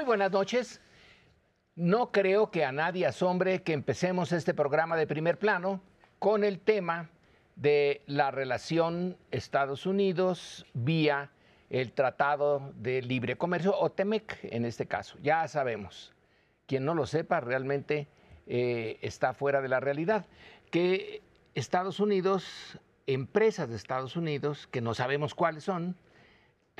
Muy buenas noches. No creo que a nadie asombre que empecemos este programa de primer plano con el tema de la relación Estados Unidos vía el Tratado de Libre Comercio o TEMEC en este caso. Ya sabemos. Quien no lo sepa realmente eh, está fuera de la realidad. Que Estados Unidos, empresas de Estados Unidos, que no sabemos cuáles son,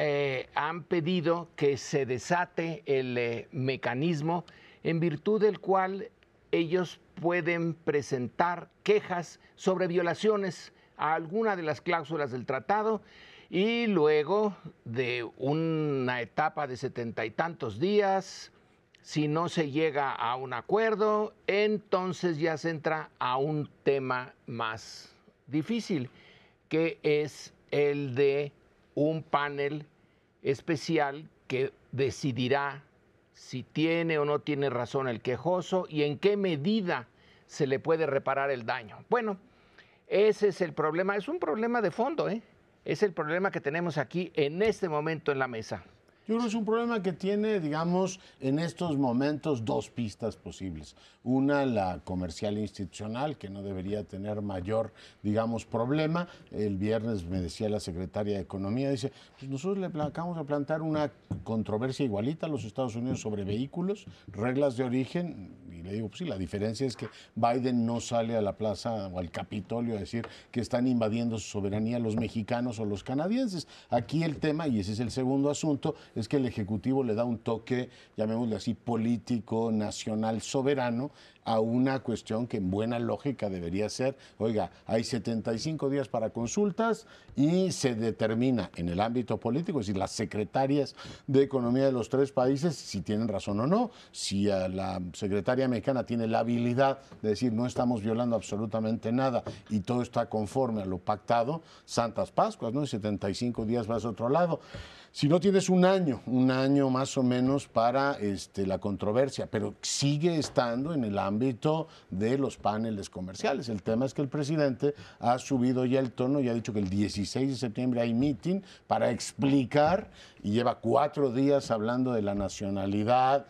eh, han pedido que se desate el eh, mecanismo en virtud del cual ellos pueden presentar quejas sobre violaciones a alguna de las cláusulas del tratado y luego de una etapa de setenta y tantos días, si no se llega a un acuerdo, entonces ya se entra a un tema más difícil, que es el de un panel especial que decidirá si tiene o no tiene razón el quejoso y en qué medida se le puede reparar el daño. Bueno, ese es el problema, es un problema de fondo, ¿eh? es el problema que tenemos aquí en este momento en la mesa. Yo creo que es un problema que tiene, digamos, en estos momentos dos pistas posibles. Una, la comercial institucional, que no debería tener mayor, digamos, problema. El viernes me decía la secretaria de Economía, dice, pues nosotros le acabamos de plantar una controversia igualita a los Estados Unidos sobre vehículos, reglas de origen, y le digo, pues sí, la diferencia es que Biden no sale a la plaza o al Capitolio a decir que están invadiendo su soberanía los mexicanos o los canadienses. Aquí el tema, y ese es el segundo asunto, es que el Ejecutivo le da un toque, llamémosle así, político, nacional, soberano, a una cuestión que en buena lógica debería ser, oiga, hay 75 días para consultas y se determina en el ámbito político, es decir, las secretarias de economía de los tres países, si tienen razón o no, si la secretaria mexicana tiene la habilidad de decir no estamos violando absolutamente nada y todo está conforme a lo pactado, Santas Pascuas, ¿no? Y 75 días vas a otro lado. Si no tienes un año, un año más o menos para este, la controversia, pero sigue estando en el ámbito de los paneles comerciales. El tema es que el presidente ha subido ya el tono y ha dicho que el 16 de septiembre hay meeting para explicar y lleva cuatro días hablando de la nacionalidad,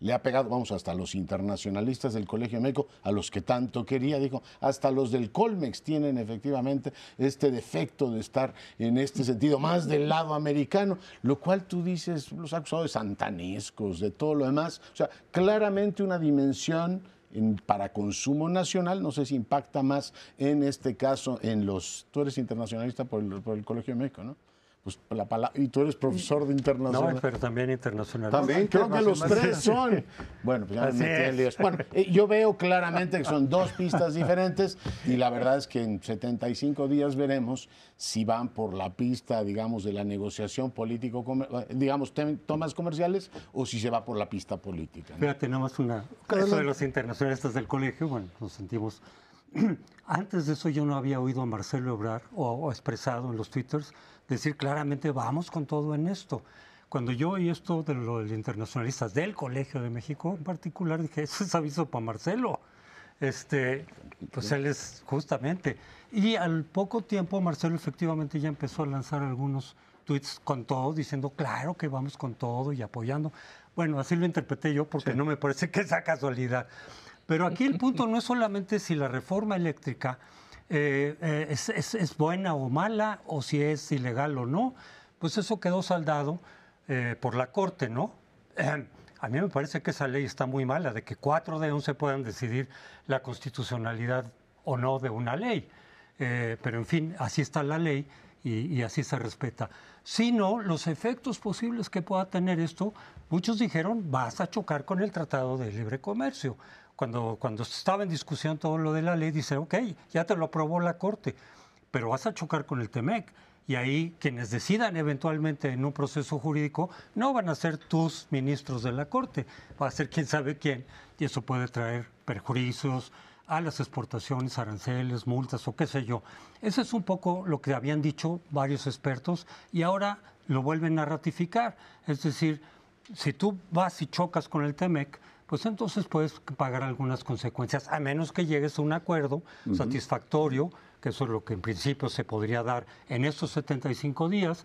le ha pegado, vamos, hasta los internacionalistas del Colegio de México, a los que tanto quería, dijo, hasta los del Colmex tienen efectivamente este defecto de estar en este sentido más del lado americano, lo cual tú dices, los ha acusado de santanescos, de todo lo demás, o sea, claramente una dimensión para consumo nacional, no sé si impacta más en este caso en los, tú eres internacionalista por el, por el Colegio de México, ¿no? Pues la palabra, y tú eres profesor de internacional. No, pero también internacional. También, creo que los tres son. Bueno, pues ya me metí en líos. Bueno, eh, yo veo claramente que son dos pistas diferentes y la verdad es que en 75 días veremos si van por la pista, digamos, de la negociación político, digamos, tomas comerciales o si se va por la pista política. ¿no? tenemos una. Eso de los internacionalistas del colegio, bueno, nos sentimos. Antes de eso yo no había oído a Marcelo Obrar o, o expresado en los twitters decir claramente vamos con todo en esto. Cuando yo oí esto de los internacionalistas del Colegio de México en particular, dije, eso es aviso para Marcelo. Este, pues él es justamente. Y al poco tiempo Marcelo efectivamente ya empezó a lanzar algunos tweets con todo, diciendo, claro que vamos con todo y apoyando. Bueno, así lo interpreté yo porque no me parece que sea casualidad. Pero aquí el punto no es solamente si la reforma eléctrica eh, eh, es, buena o mala, o si es ilegal o no, pues eso quedó saldado eh, por la Corte, ¿no? a mí me parece que esa ley está muy mala, de que cuatro de once puedan decidir la constitucionalidad o no de una ley. pero en fin, así está la ley y, y, así se respeta. Si no, los efectos posibles que pueda tener esto, muchos dijeron, vas a chocar con el Tratado de Libre Comercio cuando, cuando estaba en discusión todo lo de la ley, dice, ok, ya te lo aprobó la Corte, pero vas a chocar con el TEMEC. Y ahí quienes decidan eventualmente en un proceso jurídico no van a ser tus ministros de la Corte, va a ser quién sabe quién. Y eso puede traer perjuicios a las exportaciones, aranceles, multas o qué sé yo. Eso es un poco lo que habían dicho varios expertos y ahora lo vuelven a ratificar. Es decir, si tú vas y chocas con el TEMEC, pues entonces puedes pagar algunas consecuencias, a menos que llegues a un acuerdo satisfactorio, que eso es lo que en principio se podría dar en estos 75 días,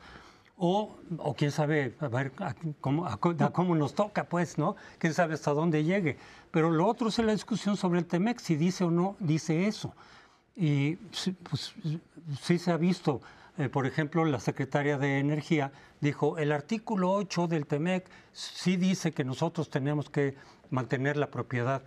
O, o quién sabe, a ver, a cómo, a cómo nos toca, pues, ¿no? Quién sabe hasta dónde llegue. Pero lo otro es la discusión sobre el TEMEC, si dice o no dice eso. Y pues, sí se ha visto, eh, por ejemplo, la secretaria de Energía dijo, el artículo 8 del TEMEC sí dice que nosotros tenemos que mantener la propiedad.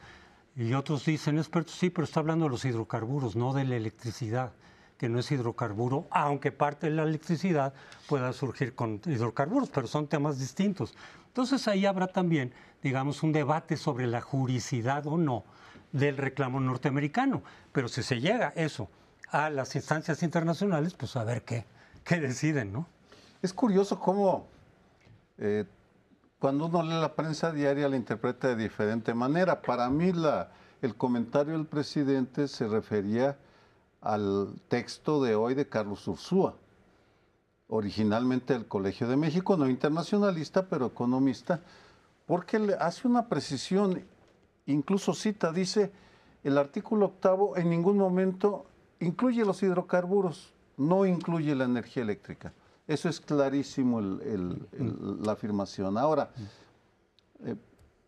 Y otros dicen, expertos, sí, pero está hablando de los hidrocarburos, no de la electricidad, que no es hidrocarburo, aunque parte de la electricidad pueda surgir con hidrocarburos, pero son temas distintos. Entonces ahí habrá también, digamos, un debate sobre la juricidad o no del reclamo norteamericano. Pero si se llega eso a las instancias internacionales, pues a ver qué, qué deciden, ¿no? Es curioso cómo eh, cuando uno lee la prensa diaria la interpreta de diferente manera. Para mí la, el comentario del presidente se refería al texto de hoy de Carlos Ursúa, originalmente del Colegio de México, no internacionalista, pero economista, porque le hace una precisión incluso cita, dice, el artículo octavo en ningún momento incluye los hidrocarburos, no incluye la energía eléctrica. Eso es clarísimo la afirmación. Ahora, eh,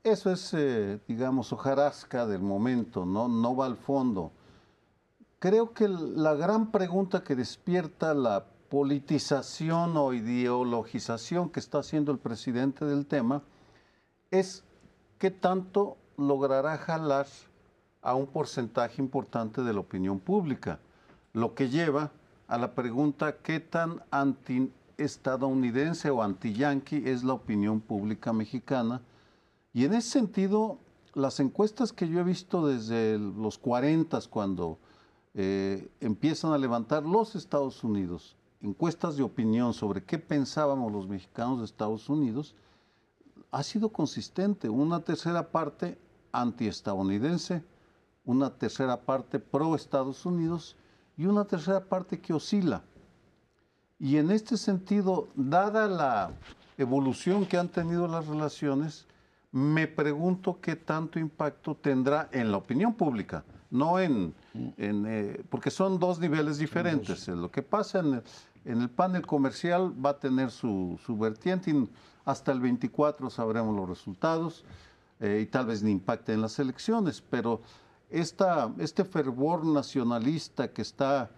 eso es, eh, digamos, hojarasca del momento, ¿no? no va al fondo. Creo que la gran pregunta que despierta la politización o ideologización que está haciendo el presidente del tema es qué tanto logrará jalar a un porcentaje importante de la opinión pública, lo que lleva a la pregunta qué tan anti-estadounidense o anti-yanqui es la opinión pública mexicana. Y en ese sentido, las encuestas que yo he visto desde los 40, cuando eh, empiezan a levantar los Estados Unidos, encuestas de opinión sobre qué pensábamos los mexicanos de Estados Unidos, ha sido consistente. Una tercera parte antiestadounidense, una tercera parte pro Estados Unidos y una tercera parte que oscila. Y en este sentido, dada la evolución que han tenido las relaciones, me pregunto qué tanto impacto tendrá en la opinión pública, no en, eh, porque son dos niveles diferentes. Lo que pasa en el, panel comercial va a tener su, su vertiente y hasta el 24 sabremos los resultados. Eh, y tal vez ni impacte en las elecciones, pero esta, este fervor nacionalista que está,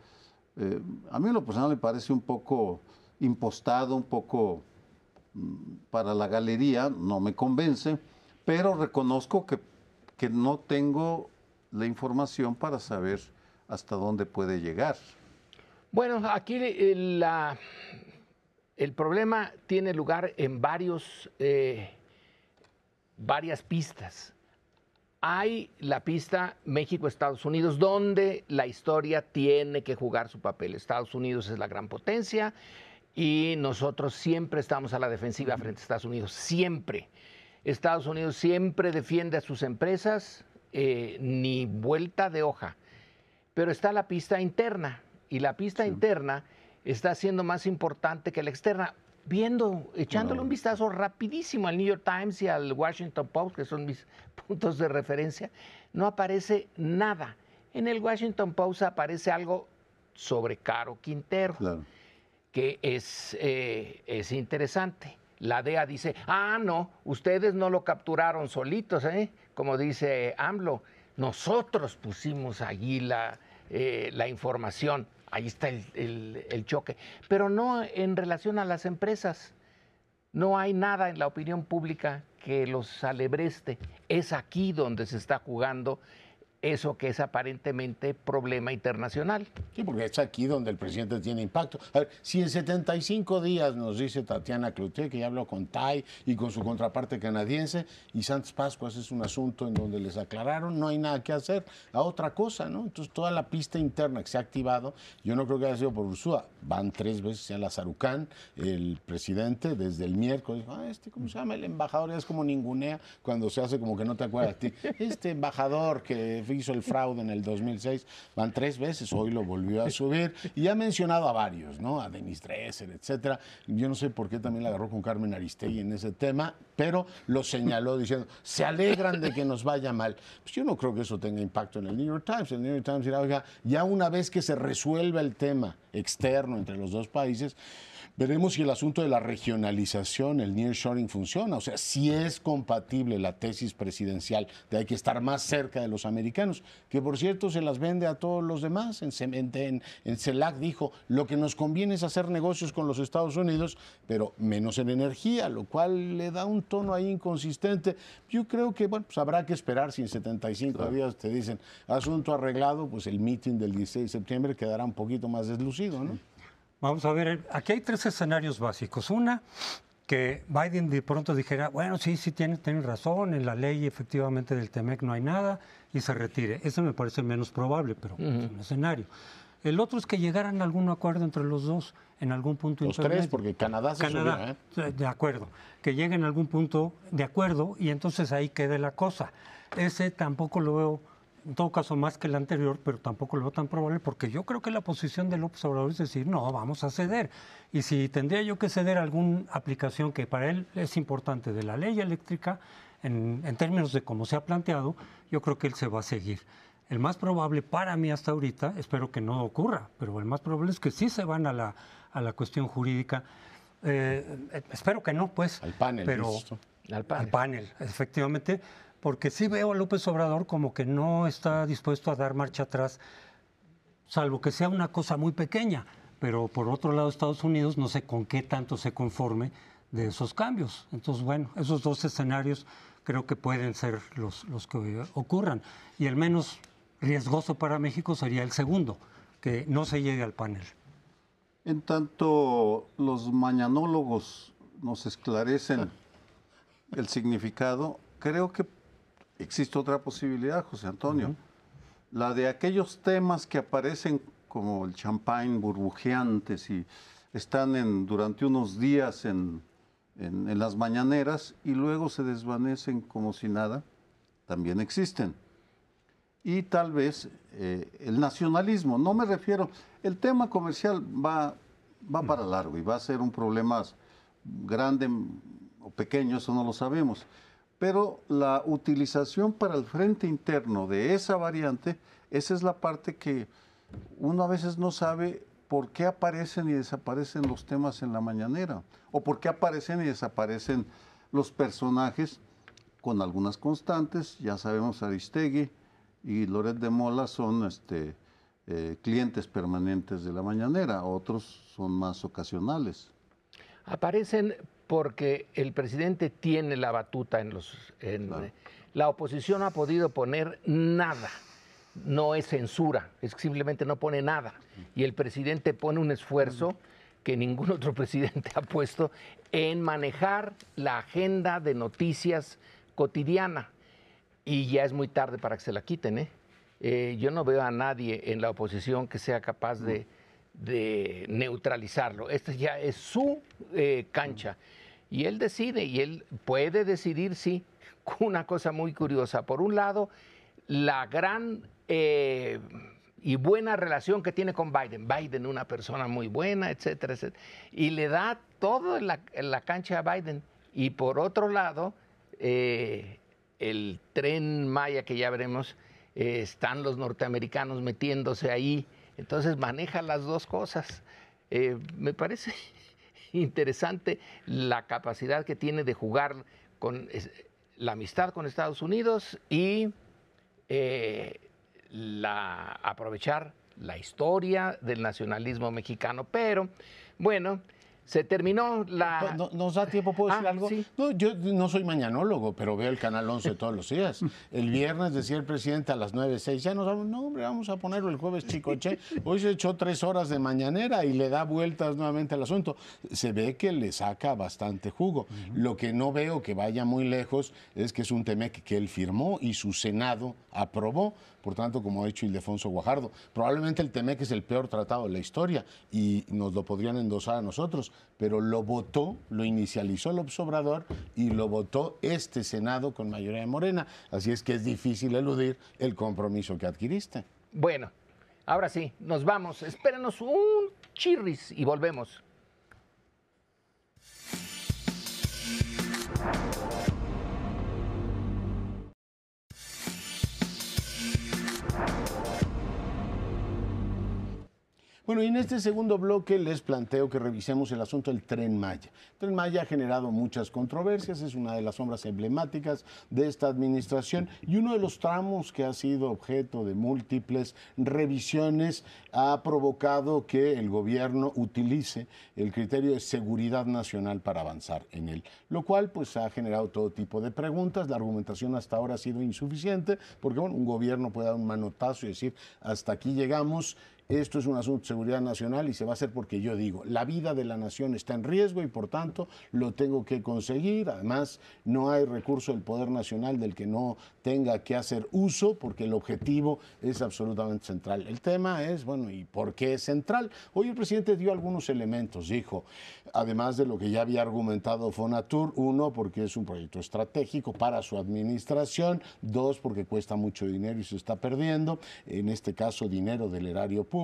eh, a mí lo personal me parece un poco impostado, un poco mm, para la galería, no me convence, pero reconozco que, que no tengo la información para saber hasta dónde puede llegar. Bueno, aquí la, el problema tiene lugar en varios eh, varias pistas. Hay la pista México-Estados Unidos, donde la historia tiene que jugar su papel. Estados Unidos es la gran potencia y nosotros siempre estamos a la defensiva frente a Estados Unidos, siempre. Estados Unidos siempre defiende a sus empresas, eh, ni vuelta de hoja. Pero está la pista interna, y la pista interna está siendo más importante que la externa viendo, echándole un vistazo rapidísimo al New York Times y al Washington Post, que son mis puntos de referencia, no aparece nada. En el Washington Post aparece algo sobre Caro Quintero, que es, eh, es interesante. La DEA dice, ah, no, ustedes no lo capturaron solitos, ¿eh? como dice AMLO, nosotros pusimos allí la, eh, la información. Ahí está el, choque. Pero no en relación a las empresas. No hay nada en la opinión pública que los alebreste. Es aquí donde se está jugando eso que es aparentemente problema internacional. Sí, porque es aquí donde el presidente tiene impacto. A ver, si en 75 días nos dice Tatiana Cloutier que ya habló con Tai y con su contraparte canadiense y Santos Pascuas es un asunto en donde les aclararon, no hay nada que hacer. A otra cosa, ¿no? Entonces toda la pista interna que se ha activado, yo no creo que haya sido por Ursúa, van tres veces a la Sarucán, el presidente desde el miércoles, ah, este, ¿cómo se llama? El embajador es como ningunea cuando se hace como que no te acuerdas de ti. Este embajador que hizo el fraude en el 2006, van tres veces, hoy lo volvió a subir y ha mencionado a varios, ¿no? A Denis Dresser, etcétera. Yo no sé por qué también la agarró con Carmen Aristegui en ese tema, pero lo señaló diciendo, se alegran de que nos vaya mal. Pues yo no creo que eso tenga impacto en el New York Times. El New York Times dirá, oiga, ya una vez que se resuelva el tema externo entre los dos países, Veremos si el asunto de la regionalización, el nearshoring funciona, o sea, si es compatible la tesis presidencial de hay que estar más cerca de los americanos, que por cierto se las vende a todos los demás. En, en, en CELAC dijo, lo que nos conviene es hacer negocios con los Estados Unidos, pero menos en energía, lo cual le da un tono ahí inconsistente. Yo creo que, bueno, pues habrá que esperar si en 75 días te dicen asunto arreglado, pues el meeting del 16 de septiembre quedará un poquito más deslucido, ¿no? Vamos a ver, aquí hay tres escenarios básicos. Una, que Biden de pronto dijera, bueno, sí, sí, tiene, tiene razón, en la ley efectivamente del TEMEC no hay nada y se retire. Eso me parece menos probable, pero es un escenario. El otro es que llegaran a algún acuerdo entre los dos en algún punto Los tres, porque Canadá se Canadá, subió, ¿eh? De acuerdo. Que lleguen a algún punto de acuerdo y entonces ahí quede la cosa. Ese tampoco lo veo en todo caso más que el anterior, pero tampoco lo veo tan probable porque yo creo que la posición de López Obrador es decir, no, vamos a ceder. Y si tendría yo que ceder alguna aplicación que para él es importante de la ley eléctrica, en, términos de cómo se ha planteado, yo creo que él se va a seguir. El más probable para mí hasta ahorita, espero que no ocurra, pero el más probable es que sí se van a la, a la cuestión jurídica. Eh, espero que no, pues. Al panel. Pero, al panel. Al panel, efectivamente porque sí veo a López Obrador como que no está dispuesto a dar marcha atrás, salvo que sea una cosa muy pequeña. Pero por otro lado, Estados Unidos no sé con qué tanto se conforme de esos cambios. Entonces, bueno, esos dos escenarios creo que pueden ser los, los que ocurran. Y el menos riesgoso para México sería el segundo, que no se llegue al panel. En tanto los mañanólogos nos esclarecen el significado, creo que existe otra posibilidad, José Antonio. La de aquellos temas que aparecen como el champán burbujeantes y están en, durante unos días en, las mañaneras y luego se desvanecen como si nada, también existen. Y tal vez eh, el nacionalismo, no me refiero, el tema comercial va, va para largo y va a ser un problema grande o pequeño, eso no lo sabemos pero la utilización para el frente interno de esa variante, esa es la parte que uno a veces no sabe por qué aparecen y desaparecen los temas en la mañanera, o por qué aparecen y desaparecen los personajes con algunas constantes, ya sabemos Aristegui y Loret de Mola son este, eh, clientes permanentes de la mañanera, otros son más ocasionales. Aparecen porque el presidente tiene la batuta en los... La oposición no ha podido poner nada. No es censura, es simplemente no pone nada. Y el presidente pone un esfuerzo que ningún otro presidente ha puesto en manejar la agenda de noticias cotidiana. Y ya es muy tarde para que se la quiten. ¿eh? eh yo no veo a nadie en la oposición que sea capaz de, neutralizarlo. Esta ya es su eh, cancha. Y él decide, y él puede decidir, sí, una cosa muy curiosa. Por un lado, la gran eh, y buena relación que tiene con Biden. Biden, una persona muy buena, etcétera, etcétera. Y le da todo en la, cancha a Biden. Y por otro lado, eh, el tren Maya que ya veremos, eh, están los norteamericanos metiéndose ahí. Entonces maneja las dos cosas. me parece interesante la capacidad que tiene de jugar con la amistad con Estados Unidos y eh, aprovechar la historia del nacionalismo mexicano. Pero bueno, se terminó la... Pues, ¿Nos da tiempo? ¿Puedo decir ah, algo? No, yo no soy mañanólogo, pero veo el Canal 11 todos los días. El viernes decía el presidente a las 9, 6, ya nos vamos, no hombre, vamos a ponerlo el jueves chicoche. Hoy se echó tres horas de mañanera y le da vueltas nuevamente al asunto. Se ve que le saca bastante jugo. Lo que no veo que vaya muy lejos es que es un tema que él firmó y su Senado aprobó por tanto, como ha dicho Ildefonso Guajardo, probablemente el TEMEC es el peor tratado de la historia y nos lo podrían endosar a nosotros, pero lo votó, lo inicializó el Obrador y lo votó este Senado con mayoría de Morena. Así es que es difícil eludir el compromiso que adquiriste. Bueno, ahora sí, nos vamos. Espérenos un chirris y volvemos. Bueno, y en este segundo bloque les planteo que revisemos el asunto del tren Maya. El tren Maya ha generado muchas controversias, es una de las sombras emblemáticas de esta administración y uno de los tramos que ha sido objeto de múltiples revisiones ha provocado que el gobierno utilice el criterio de seguridad nacional para avanzar en él, lo cual pues ha generado todo tipo de preguntas. La argumentación hasta ahora ha sido insuficiente porque un gobierno puede dar un manotazo y decir hasta aquí llegamos esto es un asunto de seguridad nacional y se va a hacer porque yo digo, la vida de la nación está en riesgo y por tanto lo tengo que conseguir. Además, no hay recurso del Poder Nacional del que no tenga que hacer uso porque el objetivo es absolutamente central. El tema es, bueno, ¿y por qué es central? Hoy el presidente dio algunos elementos, dijo, además de lo que ya había argumentado Fonatur, uno, porque es un proyecto estratégico para su administración, dos, porque cuesta mucho dinero y se está perdiendo, en este caso dinero del erario público.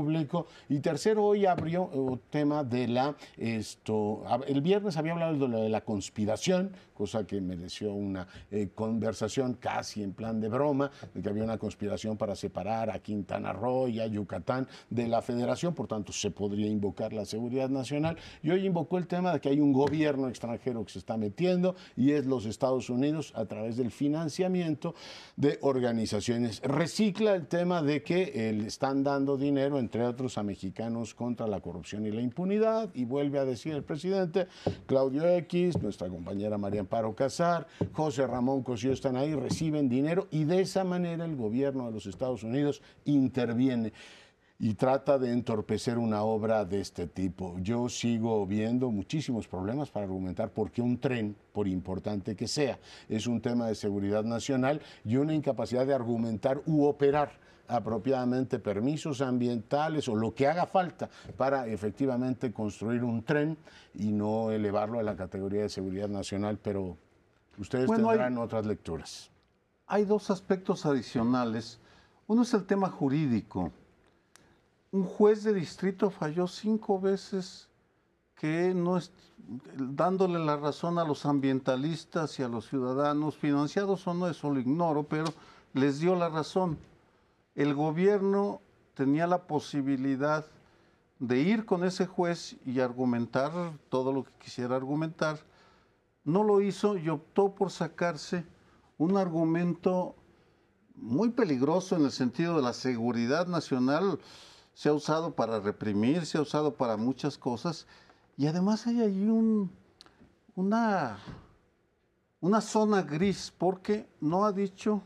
Y tercero, hoy abrió el eh, tema de la, esto, el viernes había hablado de la conspiración, cosa que mereció una eh, conversación casi en plan de broma, de que había una conspiración para separar a Quintana Roo y a Yucatán de la federación, por tanto se podría invocar la seguridad nacional. Y hoy invocó el tema de que hay un gobierno extranjero que se está metiendo y es los Estados Unidos a través del financiamiento de organizaciones. Recicla el tema de que le están dando dinero entre otros, a mexicanos contra la corrupción y la impunidad. Y vuelve a decir el presidente, Claudio X, nuestra compañera María Amparo Casar, José Ramón Cosío están ahí, reciben dinero y de esa manera el gobierno de los Estados Unidos interviene y trata de entorpecer una obra de este tipo. Yo sigo viendo muchísimos problemas para argumentar por qué un tren, por importante que sea, es un tema de seguridad nacional y una incapacidad de argumentar u operar apropiadamente permisos ambientales o lo que haga falta para efectivamente construir un tren y no elevarlo a la categoría de seguridad nacional, pero ustedes tendrán otras lecturas. Hay dos aspectos adicionales. Uno es el tema jurídico. Un juez de distrito falló cinco veces que no es, dándole la razón a los ambientalistas y a los ciudadanos, financiados o no, eso lo ignoro, pero les dio la razón el gobierno tenía la posibilidad de ir con ese juez y argumentar todo lo que quisiera argumentar. No lo hizo y optó por sacarse un argumento muy peligroso en el sentido de la seguridad nacional. Se ha usado para reprimir, se ha usado para muchas cosas. Y además hay ahí un, una, una zona gris porque no ha dicho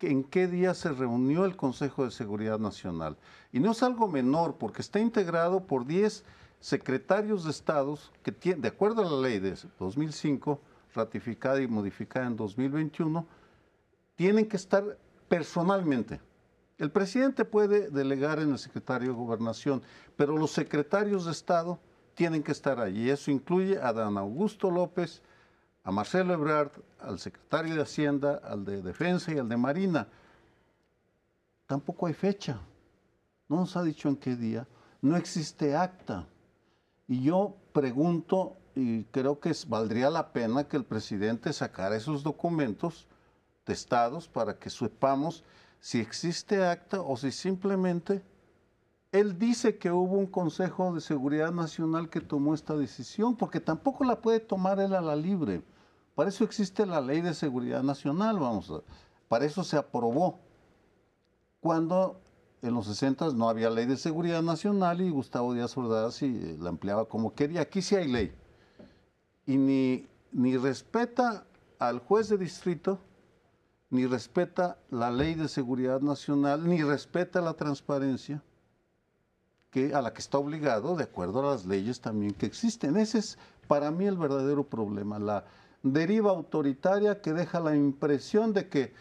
en qué día se reunió el Consejo de Seguridad Nacional. Y no es algo menor, porque está integrado por 10 secretarios de Estados que, de acuerdo a la ley de 2005, ratificada y modificada en 2021, tienen que estar personalmente. El presidente puede delegar en el secretario de Gobernación, pero los secretarios de Estado tienen que estar allí. Eso incluye a Dan Augusto López, a Marcelo Ebrard, al secretario de Hacienda, al de Defensa y al de Marina. Tampoco hay fecha. No nos ha dicho en qué día. No existe acta. Y yo pregunto, y creo que valdría la pena que el presidente sacara esos documentos testados para que sepamos si existe acta o si simplemente él dice que hubo un Consejo de Seguridad Nacional que tomó esta decisión, porque tampoco la puede tomar él a la libre. Para eso existe la Ley de Seguridad Nacional, vamos, para eso se aprobó. Cuando en los 60 no había Ley de Seguridad Nacional y Gustavo Díaz Ordaz la empleaba como quería. Aquí sí hay ley. Y ni, ni respeta al juez de distrito, ni respeta la Ley de Seguridad Nacional, ni respeta la transparencia que, a la que está obligado de acuerdo a las leyes también que existen. Ese es para mí el verdadero problema, la deriva autoritaria que deja la impresión de que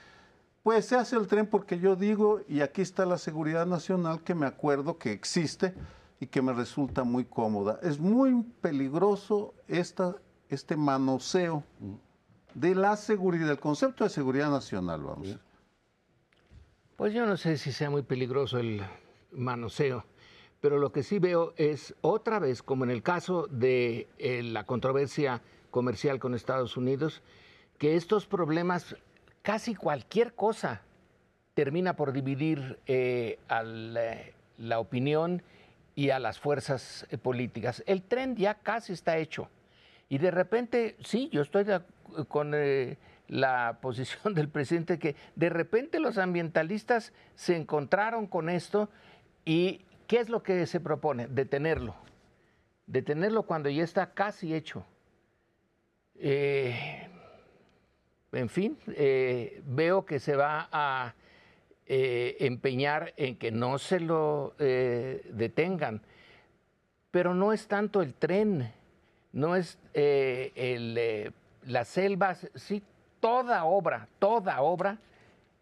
pues se hace el tren porque yo digo y aquí está la seguridad nacional que me acuerdo que existe y que me resulta muy cómoda. Es muy peligroso esta, este manoseo de la seguridad, el concepto de seguridad nacional, vamos. Pues yo no sé si sea muy peligroso el manoseo, pero lo que sí veo es otra vez, como en el caso de eh, la controversia comercial con Estados Unidos, que estos problemas, casi cualquier cosa, termina por dividir eh, a la, opinión y a las fuerzas eh, políticas. El tren ya casi está hecho. Y de repente, sí, yo estoy con eh, la posición del presidente que de repente los ambientalistas se encontraron con esto y ¿qué es lo que se propone? Detenerlo. Detenerlo cuando ya está casi hecho. Eh, en fin, veo que se va a eh, empeñar en que no se lo eh, detengan. Pero no es tanto el tren, no es eh, el, las selvas, sí, toda obra, toda obra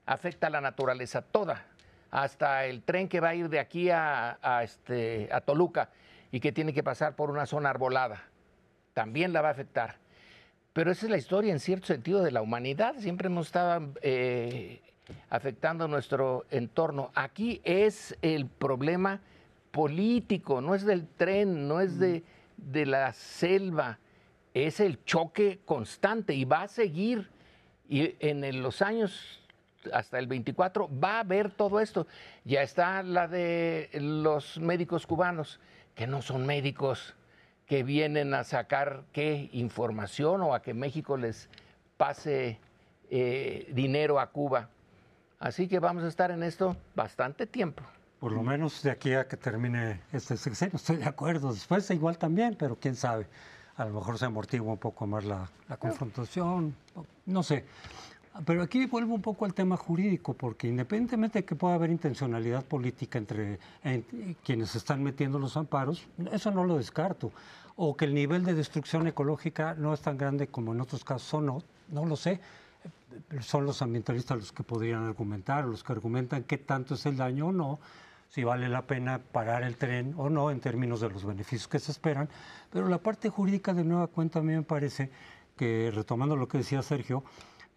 afecta a la naturaleza, toda, hasta el tren que va a ir de aquí a, este, a Toluca y que tiene que pasar por una zona arbolada, también la va a afectar. Pero esa es la historia en cierto sentido de la humanidad. Siempre hemos estado afectando nuestro entorno. Aquí es el problema político, no es del tren, no es de, la selva, es el choque constante y va a seguir. Y en los años hasta el 24 va a haber todo esto. Ya está la de los médicos cubanos, que no son médicos, que vienen a sacar qué información o a que México les pase eh, dinero a Cuba. Así que vamos a estar en esto bastante tiempo. Por lo menos de aquí a que termine este sexenio, estoy de acuerdo. Después igual también, pero quién sabe. A lo mejor se amortigua un poco más la, confrontación, no sé. Pero aquí vuelvo un poco al tema jurídico, porque independientemente de que pueda haber intencionalidad política entre quienes están metiendo los amparos, eso no lo descarto. O que el nivel de destrucción ecológica no es tan grande como en otros casos, no, no lo sé son los ambientalistas los que podrían argumentar, los que argumentan qué tanto es el daño o no, si vale la pena parar el tren o no en términos de los beneficios que se esperan. Pero la parte jurídica de nueva cuenta a mí me parece que, retomando lo que decía Sergio,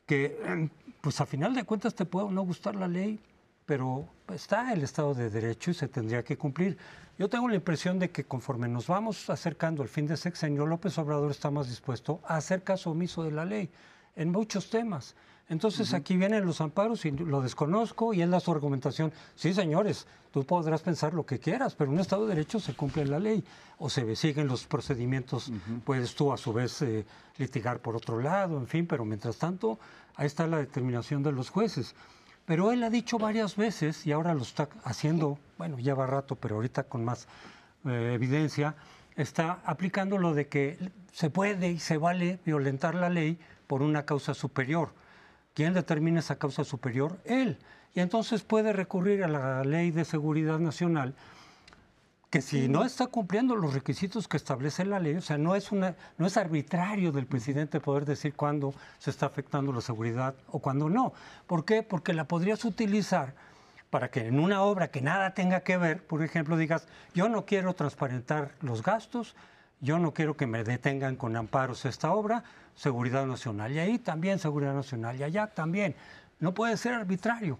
que pues a final de cuentas te puede no gustar la ley, pero está el Estado de Derecho y se tendría que cumplir. Yo tengo la impresión de que conforme nos vamos acercando al fin de sexenio, López Obrador está más dispuesto a hacer caso omiso de la ley en muchos temas. Entonces aquí vienen los amparos y lo desconozco y él da su argumentación. Sí, señores, tú podrás pensar lo que quieras, pero en un Estado de Derecho se cumple la ley o se siguen los procedimientos, puedes tú a su vez eh, litigar por otro lado, en fin, pero mientras tanto ahí está la determinación de los jueces. Pero él ha dicho varias veces y ahora lo está haciendo, bueno, lleva rato, pero ahorita con más eh, evidencia, está aplicando lo de que se puede y se vale violentar la ley por una causa superior. ¿Quién determina esa causa superior? Él. Y entonces puede recurrir a la ley de seguridad nacional que si no está cumpliendo los requisitos que establece la ley, o sea, no es, una, no es arbitrario del presidente poder decir cuándo se está afectando la seguridad o cuándo no. ¿Por qué? Porque la podrías utilizar para que en una obra que nada tenga que ver, por ejemplo, digas, yo no quiero transparentar los gastos, yo no quiero que me detengan con amparos esta obra, seguridad nacional. Y ahí también seguridad nacional. Y allá también. No puede ser arbitrario.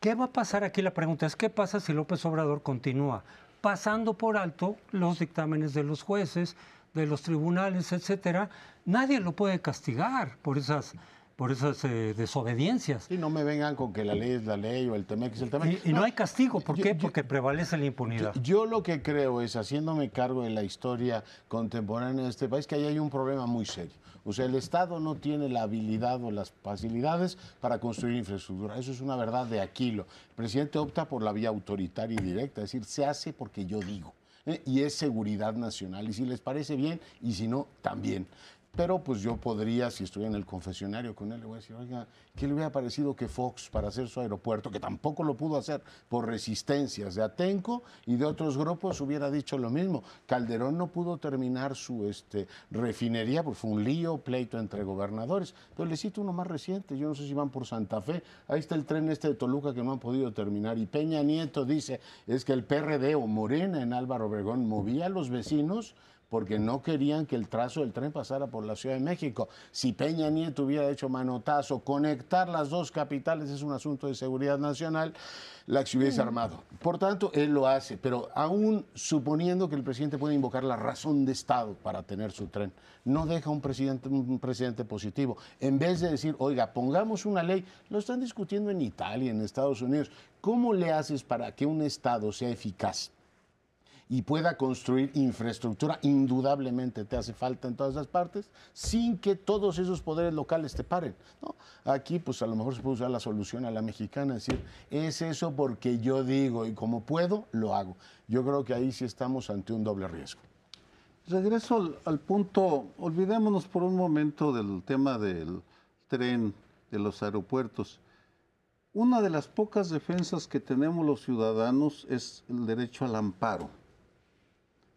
¿Qué va a pasar aquí? La pregunta es, ¿qué pasa si López Obrador continúa pasando por alto los dictámenes de los jueces, de los tribunales, etcétera? Nadie lo puede castigar por esas por esas eh, desobediencias. Y no me vengan con que la ley es la ley o el TEMEX es el TEMEX. Y, no, hay castigo, ¿por qué? Porque prevalece la impunidad. Yo, lo que creo es, haciéndome cargo de la historia contemporánea de este país, que ahí hay un problema muy serio. O sea, el Estado no tiene la habilidad o las facilidades para construir infraestructura. Eso es una verdad de Aquilo. El presidente opta por la vía autoritaria y directa, es decir, se hace porque yo digo. ¿eh? Y es seguridad nacional. Y si les parece bien, y si no, también. Pero pues yo podría, si estuviera en el confesionario con él, le voy a decir, oiga, ¿qué le hubiera parecido que Fox para hacer su aeropuerto, que tampoco lo pudo hacer por resistencias de Atenco y de otros grupos, hubiera dicho lo mismo? Calderón no pudo terminar su este, refinería porque fue un lío, pleito entre gobernadores. Pero le cito uno más reciente, yo no sé si van por Santa Fe, ahí está el tren este de Toluca que no han podido terminar. Y Peña Nieto dice, es que el PRD o Morena en Álvaro Obregón movía a los vecinos porque no querían que el trazo del tren pasara por la Ciudad de México. Si Peña Nieto hubiera hecho manotazo, conectar las dos capitales es un asunto de seguridad nacional, la se hubiese armado. Por tanto, él lo hace, pero aún suponiendo que el presidente puede invocar la razón de Estado para tener su tren, no deja un presidente, un presidente positivo. En vez de decir, oiga, pongamos una ley, lo están discutiendo en Italia, en Estados Unidos. ¿Cómo le haces para que un Estado sea eficaz? Y pueda construir infraestructura, indudablemente te hace falta en todas las partes, sin que todos esos poderes locales te paren. Aquí, pues a lo mejor se puede usar la solución a la mexicana, es decir, es eso porque yo digo y como puedo, lo hago. Yo creo que ahí sí estamos ante un doble riesgo. Regreso al, punto, olvidémonos por un momento del tema del tren, de los aeropuertos. Una de las pocas defensas que tenemos los ciudadanos es el derecho al amparo.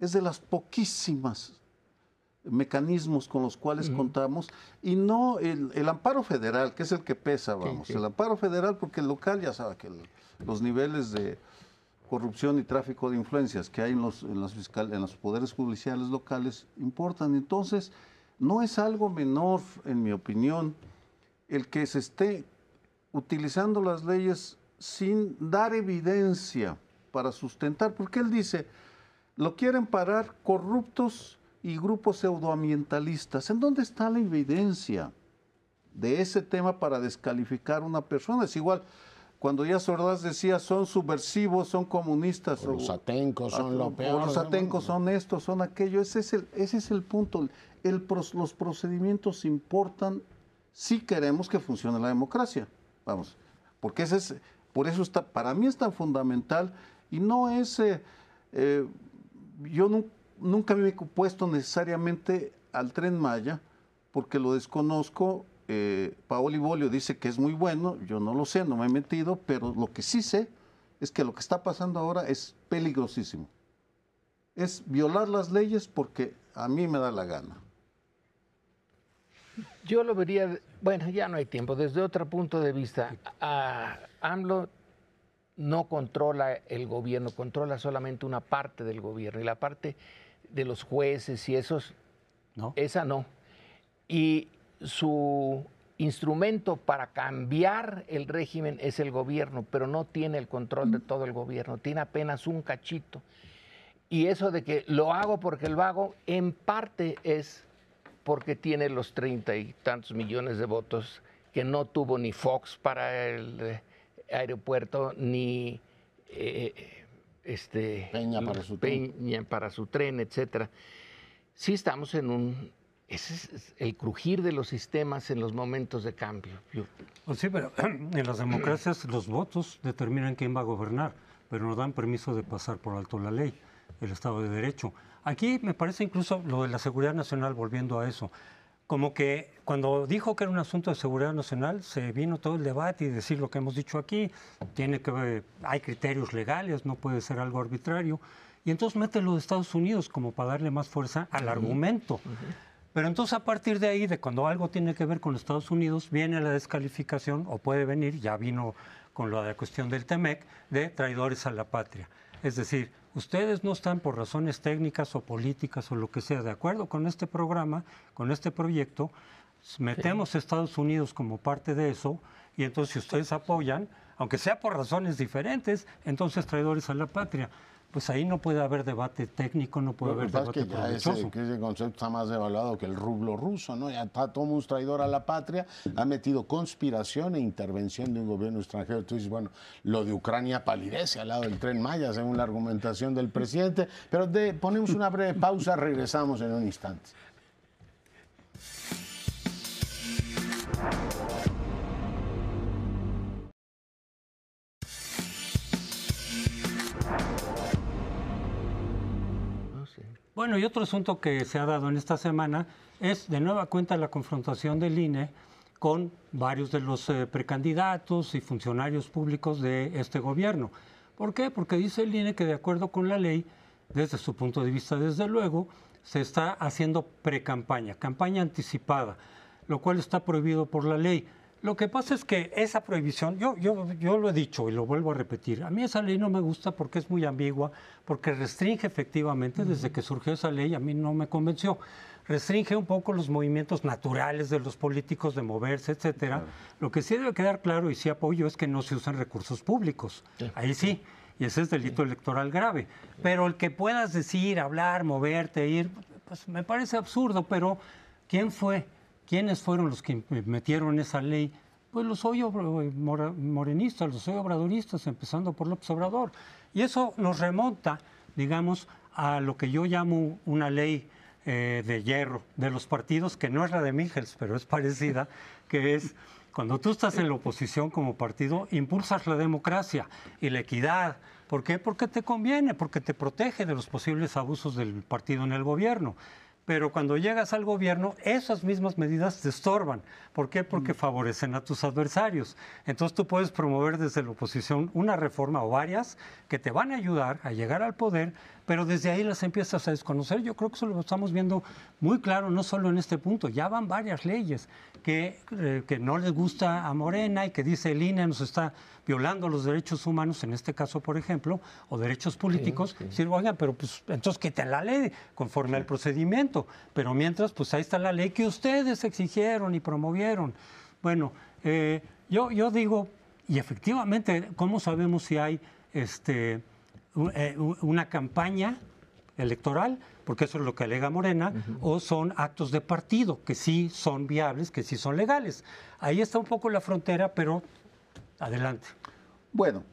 Es de las poquísimas mecanismos con los cuales contamos y no el, amparo federal, que es el que pesa, vamos. El amparo federal, porque el local ya sabe que los niveles de, corrupción y tráfico de influencias que hay en los, en en los poderes judiciales locales importan. Entonces, no es algo menor, en mi opinión, el que se esté utilizando las leyes sin dar evidencia para sustentar, porque él dice, lo quieren parar corruptos y grupos pseudoambientalistas. ¿En dónde está la evidencia de ese tema para descalificar a una persona? Es igual, cuando ya Ordaz decía son subversivos, son comunistas. los atencos son lo peor. los atencos son esto, son aquello. Ese es el, ese es el punto. El, los procedimientos importan si queremos que funcione la democracia. Vamos, porque ese es, por eso está, para mí es tan fundamental y no es, eh, eh, yo nunca me he puesto necesariamente al tren Maya porque lo desconozco eh, Paoli Bolio dice que es muy bueno, yo no lo sé, no me he metido, pero lo que sí sé es que lo que está pasando ahora es peligrosísimo. Es violar las leyes porque a mí me da la gana. Yo lo vería, bueno, ya no hay tiempo, desde otro punto de vista, a AMLO no controla el gobierno, controla solamente una parte del gobierno y la parte de los jueces y esos, no. esa no. Y su instrumento para cambiar el régimen es el gobierno, pero no tiene el control de todo el gobierno, tiene apenas un cachito. Y eso de que lo hago porque lo hago, en parte es porque tiene los treinta y tantos millones de votos que no tuvo ni Fox para el eh, aeropuerto, ni eh, este, Peña, para su, Peña para su tren, etcétera. Sí estamos en un ese es el crujir de los sistemas en los momentos de cambio. Pues sí, pero en las democracias los votos determinan quién va a gobernar, pero no dan permiso de pasar por alto la ley, el Estado de Derecho. Aquí me parece incluso lo de la seguridad nacional, volviendo a eso, como que cuando dijo que era un asunto de seguridad nacional, se vino todo el debate y decir lo que hemos dicho aquí, tiene que hay criterios legales, no puede ser algo arbitrario, y entonces mete lo de Estados Unidos como para darle más fuerza al argumento. Pero entonces a partir de ahí, de cuando algo tiene que ver con Estados Unidos, viene la descalificación, o puede venir, ya vino con la cuestión del TEMEC, de traidores a la patria. Es decir, ustedes no están por razones técnicas o políticas o lo que sea de acuerdo con este programa, con este proyecto, metemos a Estados Unidos como parte de eso, y entonces si ustedes apoyan, aunque sea por razones diferentes, entonces traidores a la patria pues ahí no puede haber debate técnico, no puede haber debate que ya ese, que ese concepto está más devaluado que el rublo ruso, ¿no? Ya está todo un traidor a la patria, ha metido conspiración e intervención de un gobierno extranjero. Tú dices, bueno, lo de Ucrania palidece al lado del tren Maya, según la argumentación del presidente. Pero de, ponemos una breve pausa, regresamos en un instante. Bueno, y otro asunto que se ha dado en esta semana es de nueva cuenta la confrontación del INE con varios de los eh, precandidatos y funcionarios públicos de este gobierno. ¿Por qué? Porque dice el INE que de acuerdo con la ley, desde su punto de vista, desde luego, se está haciendo precampaña, campaña anticipada, lo cual está prohibido por la ley. Lo que pasa es que esa prohibición, yo, yo, yo lo he dicho y lo vuelvo a repetir, a mí esa ley no me gusta porque es muy ambigua, porque restringe efectivamente, desde que surgió esa ley a mí no me convenció, restringe un poco los movimientos naturales de los políticos de moverse, etcétera. Lo que sí debe quedar claro y sí apoyo es que no se usan recursos públicos. Ahí sí, y ese es delito electoral grave. Pero el que puedas decir, hablar, moverte, ir, pues me parece absurdo, pero ¿quién fue? ¿Quiénes fueron los que metieron esa ley? Pues los soy morenistas, los soy obradoristas, empezando por López Obrador. Y eso nos remonta, digamos, a lo que yo llamo una ley eh, de hierro de los partidos, que no es la de Michels, pero es parecida, que es cuando tú estás en la oposición como partido, impulsas la democracia y la equidad. ¿Por qué? Porque te conviene, porque te protege de los posibles abusos del partido en el gobierno pero cuando llegas al gobierno, esas mismas medidas te estorban. ¿Por qué? Porque mm. favorecen a tus adversarios. Entonces tú puedes promover desde la oposición una reforma o varias que te van a ayudar a llegar al poder, pero desde ahí las empiezas a desconocer. Yo creo que eso lo estamos viendo muy claro, no solo en este punto, ya van varias leyes que, eh, que no les gusta a Morena y que dice el INE nos está violando los derechos humanos, en este caso, por ejemplo, o derechos políticos, decir, oigan, pero pues entonces quiten la ley conforme al procedimiento. Pero mientras, pues ahí está la ley que ustedes exigieron y promovieron. Bueno, eh, yo, yo digo, y efectivamente, ¿cómo sabemos si hay este, eh, una campaña electoral? porque eso es lo que alega Morena, o son actos de partido, que sí son viables, que sí son legales. Ahí está un poco la frontera, pero Adelante. Bueno,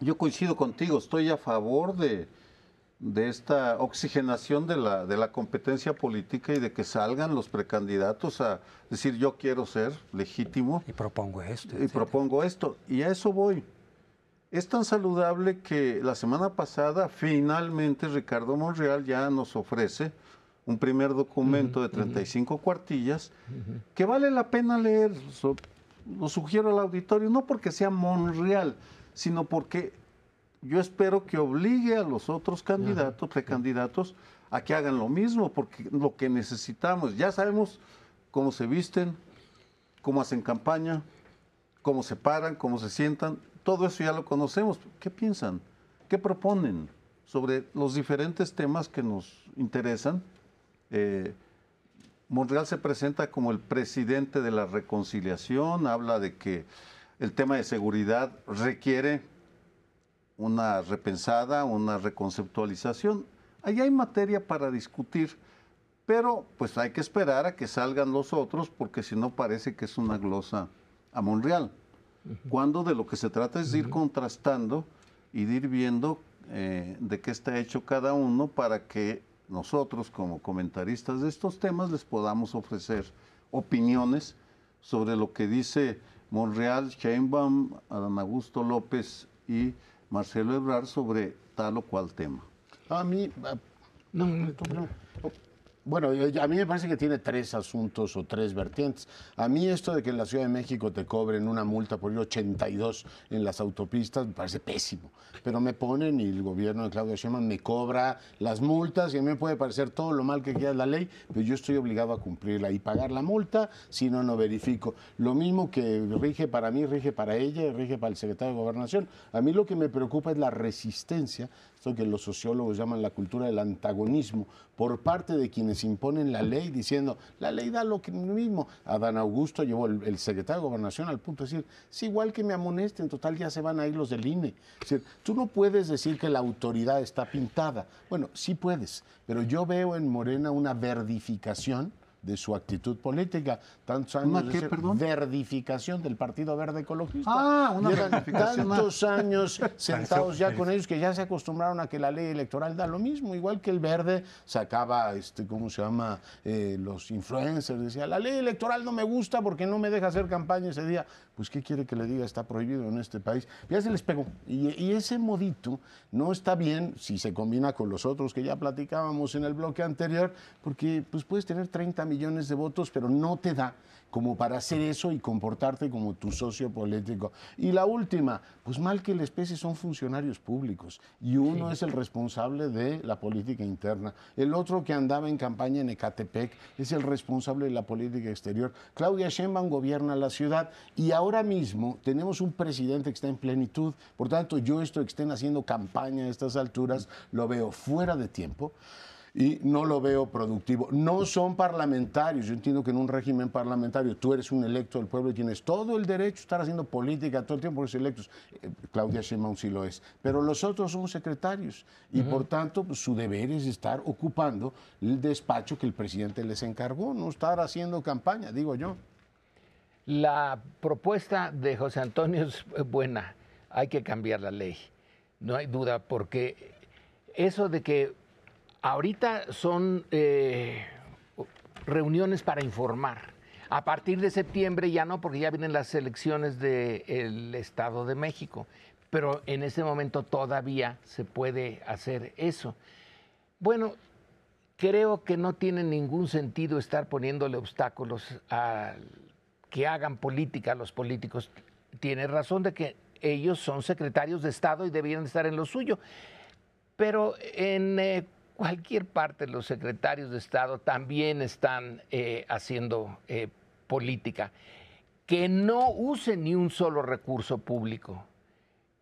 yo coincido contigo, estoy a favor de, esta oxigenación de la, de la competencia política y de que salgan los precandidatos a decir yo quiero ser legítimo. Y propongo esto. Y propongo esto. Y a eso voy. Es tan saludable que la semana pasada finalmente Ricardo Monreal ya nos ofrece un primer documento de 35 cuartillas que vale la pena leer lo sugiero al auditorio, no porque sea Monreal, sino porque yo espero que obligue a los otros candidatos, precandidatos, a que hagan lo mismo, porque lo que necesitamos, ya sabemos cómo se visten, cómo hacen campaña, cómo se paran, cómo se sientan, todo eso ya lo conocemos. ¿Qué piensan? ¿Qué proponen sobre los diferentes temas que nos interesan? Eh, Monreal se presenta como el presidente de la reconciliación, habla de que el tema de seguridad requiere una repensada, una reconceptualización. Ahí hay materia para discutir, pero pues hay que esperar a que salgan los otros porque si no parece que es una glosa a Monreal. Cuando de lo que se trata es de ir contrastando y de ir viendo eh, de qué está hecho cada uno para que nosotros como comentaristas de estos temas les podamos ofrecer opiniones sobre lo que dice Monreal, Sheinbaum, Adán Augusto López y Marcelo Ebrard sobre tal o cual tema. A mí, no, no, no. Bueno, a mí me parece que tiene tres asuntos o tres vertientes. A mí esto de que en la Ciudad de México te cobren una multa por ir 82 en las autopistas me parece pésimo. Pero me ponen y el gobierno de Claudia Sheinbaum me cobra las multas y a mí me puede parecer todo lo mal que quiera la ley, pero yo estoy obligado a cumplirla y pagar la multa, si no, no verifico. Lo mismo que rige para mí, rige para ella, rige para el secretario de Gobernación. A mí lo que me preocupa es la resistencia esto que los sociólogos llaman la cultura del antagonismo, por parte de quienes imponen la ley, diciendo, la ley da lo mismo. Adán Augusto llevó el, secretario de Gobernación al punto de decir, es igual que me amonesten, en total ya se van a ir los del INE. Es decir, tú no puedes decir que la autoridad está pintada. Bueno, sí puedes, pero yo veo en Morena una verdificación de su actitud política. Tantos años de verdificación del Partido Verde Ecologista. Ah, una tantos años sentados ya con ellos que ya se acostumbraron a que la ley electoral da lo mismo, igual que el Verde sacaba, este, ¿cómo se llama? Eh, los influencers, decía, la ley electoral no me gusta porque no me deja hacer campaña ese día. Pues, ¿qué quiere que le diga? Está prohibido en este país. Ya se les pegó. Y, y ese modito no está bien si se combina con los otros que ya platicábamos en el bloque anterior, porque pues puedes tener 30 millones de votos, pero no te da como para hacer eso y comportarte como tu socio político. Y la última, pues mal que la especie son funcionarios públicos y uno es el responsable de la política interna. El otro que andaba en campaña en Ecatepec es el responsable de la política exterior. Claudia Sheinbaum gobierna la ciudad y ahora mismo tenemos un presidente que está en plenitud. Por tanto, yo esto que estén haciendo campaña a estas alturas lo veo fuera de tiempo y no lo veo productivo. No son parlamentarios. Yo entiendo que en un régimen parlamentario tú eres un electo del pueblo y tienes todo el derecho a estar haciendo política todo el tiempo por esos electos. Eh, Claudia Sheinbaum sí lo es. Pero los otros son secretarios y por tanto pues, su deber es estar ocupando el despacho que el presidente les encargó, no estar haciendo campaña, digo yo. La propuesta de José Antonio es buena. Hay que cambiar la ley. No hay duda porque eso de que ahorita son eh, reuniones para informar. A partir de septiembre ya no, porque ya vienen las elecciones del Estado de México. Pero en ese momento todavía se puede hacer eso. Bueno, creo que no tiene ningún sentido estar poniéndole obstáculos a que hagan política los políticos. Tiene razón de que ellos son secretarios de Estado y debían estar en lo suyo. Pero en eh, cualquier parte los secretarios de Estado también están eh, haciendo eh, política. Que no usen ni un solo recurso público.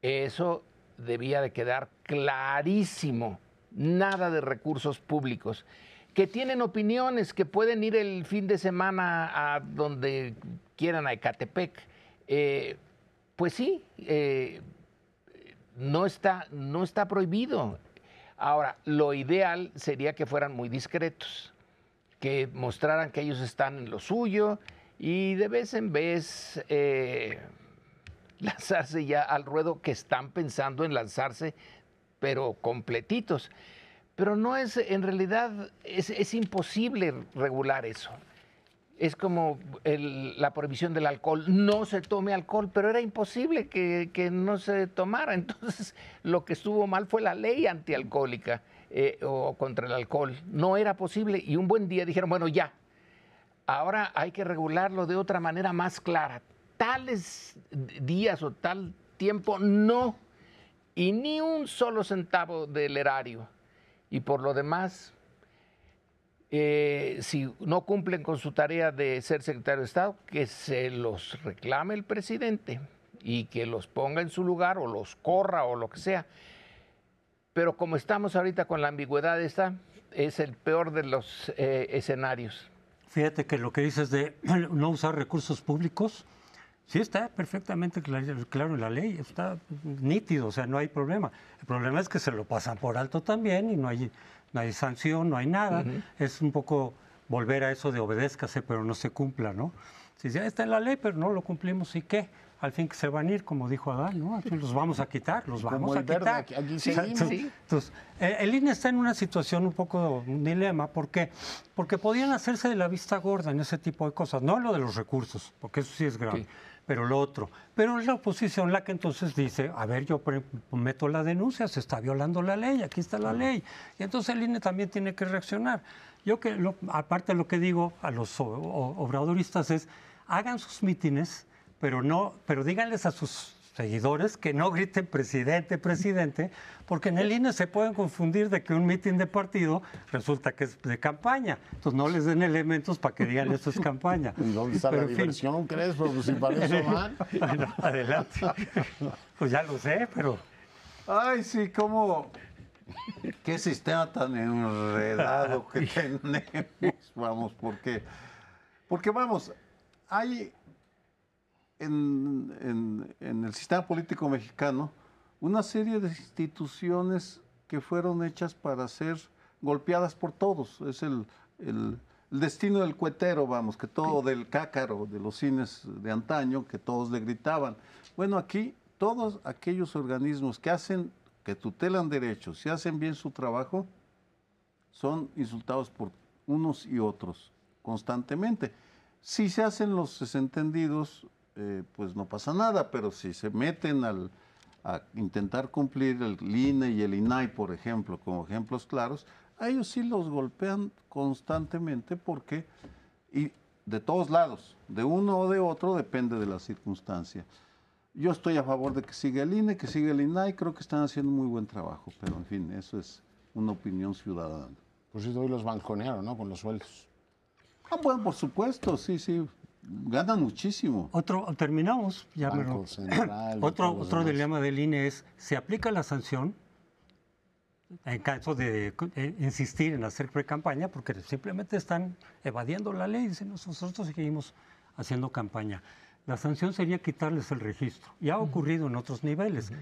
Eso debía de quedar clarísimo. Nada de recursos públicos. Que tienen opiniones, que pueden ir el fin de semana a donde quieran, a Ecatepec. pues sí, no, está, no está prohibido. Ahora, lo ideal sería que fueran muy discretos, que mostraran que ellos están en lo suyo y de vez en vez eh, lanzarse ya al ruedo que están pensando en lanzarse, pero completitos. Pero no es, en realidad, es imposible regular eso es como la prohibición del alcohol. No se tome alcohol, pero era imposible que, no se tomara. Entonces, lo que estuvo mal fue la ley antialcohólica eh, o contra el alcohol. No era posible. Y un buen día dijeron, bueno, ya, ahora hay que regularlo de otra manera más clara. Tales días o tal tiempo, no. Y ni un solo centavo del erario. Y por lo demás, eh, si no cumplen con su tarea de ser secretario de Estado, que se los reclame el presidente y que los ponga en su lugar o los corra o lo que sea. Pero como estamos ahorita con la ambigüedad esta, es el peor de los eh, escenarios. Fíjate que lo que dices de no usar recursos públicos, sí está perfectamente claro en la ley, está nítido, o sea, no hay problema. El problema es que se lo pasan por alto también y no hay no hay sanción, no hay nada. Es un poco volver a eso de obedézcase, pero no se cumpla, ¿no? Si ya está en la ley, pero no lo cumplimos, ¿y qué? Al fin que se van a ir, como dijo Adán, ¿no? los vamos a quitar, los vamos a quitar. entonces, eh, el INE está en una situación un poco, un dilema, ¿por qué? Porque podían hacerse de la vista gorda en ese tipo de cosas, no lo de los recursos, porque eso sí es grave pero lo otro. Pero es la oposición la que entonces dice, a ver, yo meto la denuncia, se está violando la ley, aquí está la ley. Y entonces el INE también tiene que reaccionar. Yo que, aparte de lo que digo a los obradoristas es, hagan sus mítines, pero no, pero díganles a sus seguidores que no griten presidente, presidente, porque en el INE se pueden confundir de que un mitin de partido resulta que es de campaña. Entonces no les den elementos para que digan eso es campaña. ¿Y dónde está la diversión, crees? Porque si para eso van. Bueno, adelante. Pues ya lo sé, pero... Ay, sí, cómo... Qué sistema tan enredado que tenemos, vamos, porque... Porque vamos, hay en, el sistema político mexicano una serie de instituciones que fueron hechas para ser golpeadas por todos. Es el, destino del cuetero, vamos, que todo del cácaro, de los cines de antaño, que todos le gritaban. Bueno, aquí todos aquellos organismos que hacen, que tutelan derechos y hacen bien su trabajo, son insultados por unos y otros constantemente. Si se hacen los desentendidos, eh, pues no pasa nada, pero si se meten al, a intentar cumplir el INE y el INAI, por ejemplo, como ejemplos claros, a ellos sí los golpean constantemente porque, y de todos lados, de uno o de otro, depende de la circunstancia. Yo estoy a favor de que siga el INE, que siga el INAI, creo que están haciendo muy buen trabajo, pero en fin, eso es una opinión ciudadana. Por si hoy los banconearon, ¿no? Con los sueldos. Ah, bueno, por supuesto, sí, sí ganan muchísimo. Otro, terminamos. Ya otro otro dilema del INE es, ¿se aplica la sanción en caso de eh, insistir en hacer pre-campaña? Porque simplemente están evadiendo la ley. Dicen, nosotros seguimos haciendo campaña. La sanción sería quitarles el registro. Ya ha ocurrido en otros niveles.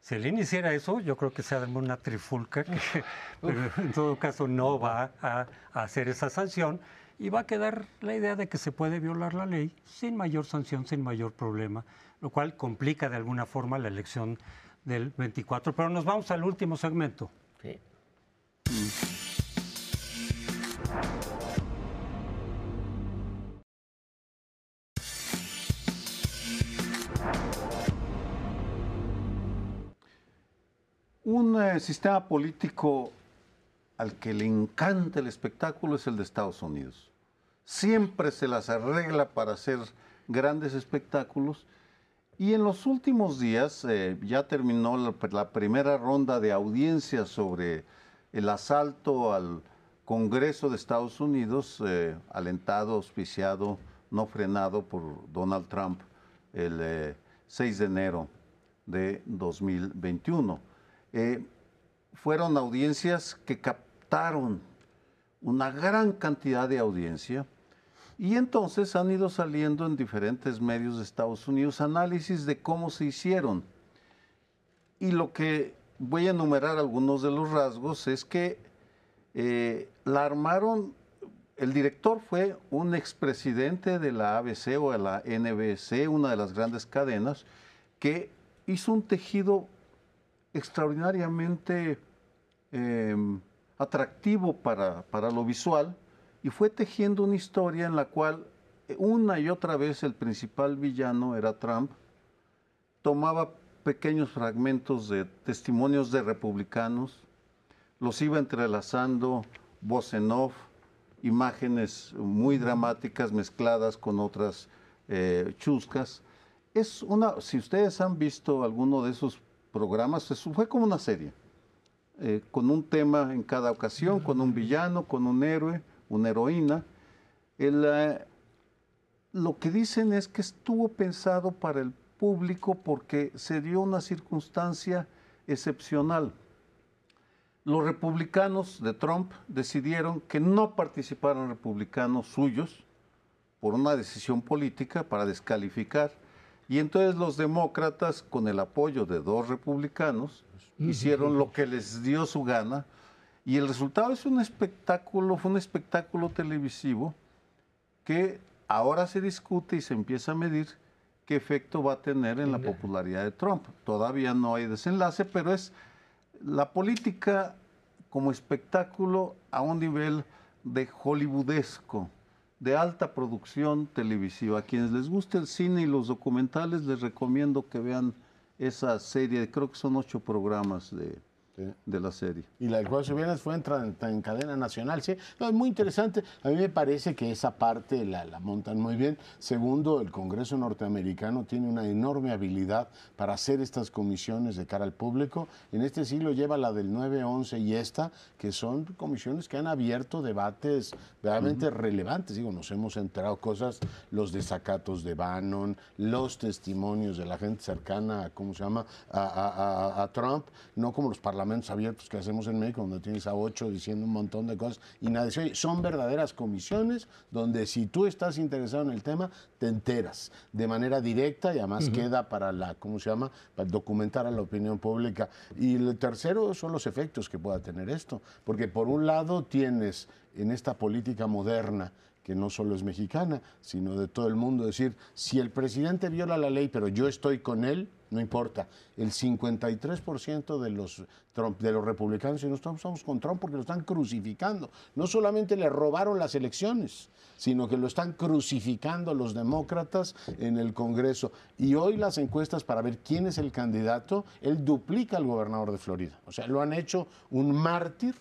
Si el INE hiciera eso, yo creo que se una trifulca, que, pero en todo caso no va a hacer esa sanción y va a quedar la idea de que se puede violar la ley sin mayor sanción, sin mayor problema, lo cual complica de alguna forma la elección del 24. Pero nos vamos al último segmento. Sí. Un eh, sistema político al que le encanta el espectáculo es el de Estados Unidos. Siempre se las arregla para hacer grandes espectáculos. Y en los últimos días eh, ya terminó la, primera ronda de audiencias sobre el asalto al Congreso de Estados Unidos, eh, alentado, auspiciado, no frenado por Donald Trump el 6 de enero de 2021 eh, fueron audiencias que captaron una gran cantidad de audiencia y entonces han ido saliendo en diferentes medios de Estados Unidos análisis de cómo se hicieron. Y lo que voy a enumerar algunos de los rasgos es que eh, la armaron, el director fue un expresidente de la ABC o de la NBC, una de las grandes cadenas, que hizo un tejido extraordinariamente em, atractivo para, para lo visual y fue tejiendo una historia en la cual una y otra vez el principal villano era Trump, tomaba pequeños fragmentos de testimonios de republicanos, los iba entrelazando voz en off, imágenes muy dramáticas mezcladas con otras eh, chuscas. Es una, si ustedes han visto alguno de esos programas, fue como una serie, eh, con un tema en cada ocasión, con un villano, con un héroe, una heroína. Eh, lo que dicen es que estuvo pensado para el público porque se dio una circunstancia excepcional. Los republicanos de Trump decidieron que no participaran republicanos suyos por una decisión política para descalificar y entonces los demócratas, con el apoyo de dos republicanos, hicieron lo que les dio su gana. Y el resultado es un espectáculo, fue un espectáculo televisivo que ahora se discute y se empieza a medir qué efecto va a tener en la popularidad de Trump. Todavía no hay desenlace, pero es la política como espectáculo a un nivel de hollywoodesco de alta producción televisiva. A quienes les guste el cine y los documentales, les recomiendo que vean esa serie, creo que son ocho programas de, de la serie. Y la del Juego Viernes fue en, en, cadena nacional, sí. es muy interesante. A mí me parece que esa parte la, la, montan muy bien. Segundo, el Congreso norteamericano tiene una enorme habilidad para hacer estas comisiones de cara al público. En este siglo lleva la del 9-11 y esta, que son comisiones que han abierto debates realmente relevantes. Digo, nos hemos enterado cosas, los desacatos de Bannon, los testimonios de la gente cercana, ¿cómo se llama?, a, a, a Trump, no como los parlamentarios abiertos que hacemos en México, donde tienes a ocho diciendo un montón de cosas y nadie se oye. Son verdaderas comisiones donde si tú estás interesado en el tema, te enteras de manera directa y además queda para la, ¿cómo se llama?, para documentar a la opinión pública. Y el tercero son los efectos que pueda tener esto, porque por un lado tienes en esta política moderna, que no solo es mexicana, sino de todo el mundo, decir, si el presidente viola la ley, pero yo estoy con él, no importa. El 53% de los, de los republicanos y nosotros estamos con Trump porque lo están crucificando. No solamente le robaron las elecciones, sino que lo están crucificando los demócratas en el Congreso. Y hoy las encuestas para ver quién es el candidato, él duplica al gobernador de Florida. O sea, lo han hecho un mártir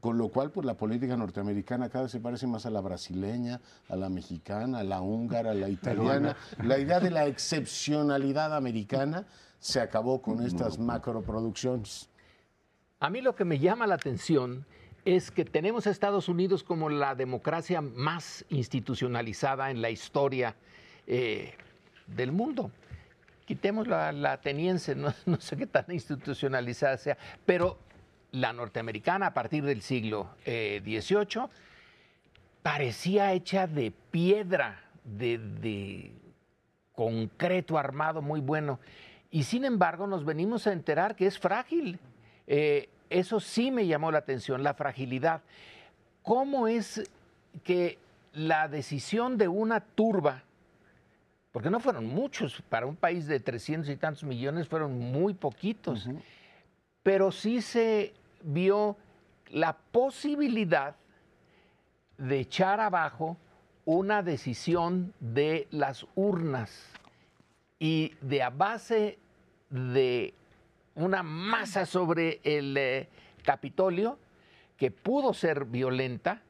con lo cual, pues la política norteamericana cada vez se parece más a la brasileña, a la mexicana, a la húngara, a la italiana. La idea de la excepcionalidad americana se acabó con estas macroproducciones. A mí lo que me llama la atención es que tenemos a Estados Unidos como la democracia más institucionalizada en la historia eh, del mundo. Quitemos la, la ateniense, no, no sé qué tan institucionalizada sea, pero la norteamericana a partir del siglo XVIII eh, parecía hecha de piedra, de, concreto armado muy bueno. Y sin embargo nos venimos a enterar que es frágil. Eh, eso sí me llamó la atención, la fragilidad. ¿Cómo es que la decisión de una turba, porque no fueron muchos, para un país de 300 y tantos millones fueron muy poquitos, pero sí se vio la posibilidad de echar abajo una decisión de las urnas y de a base de una masa sobre el eh, Capitolio que pudo ser violenta.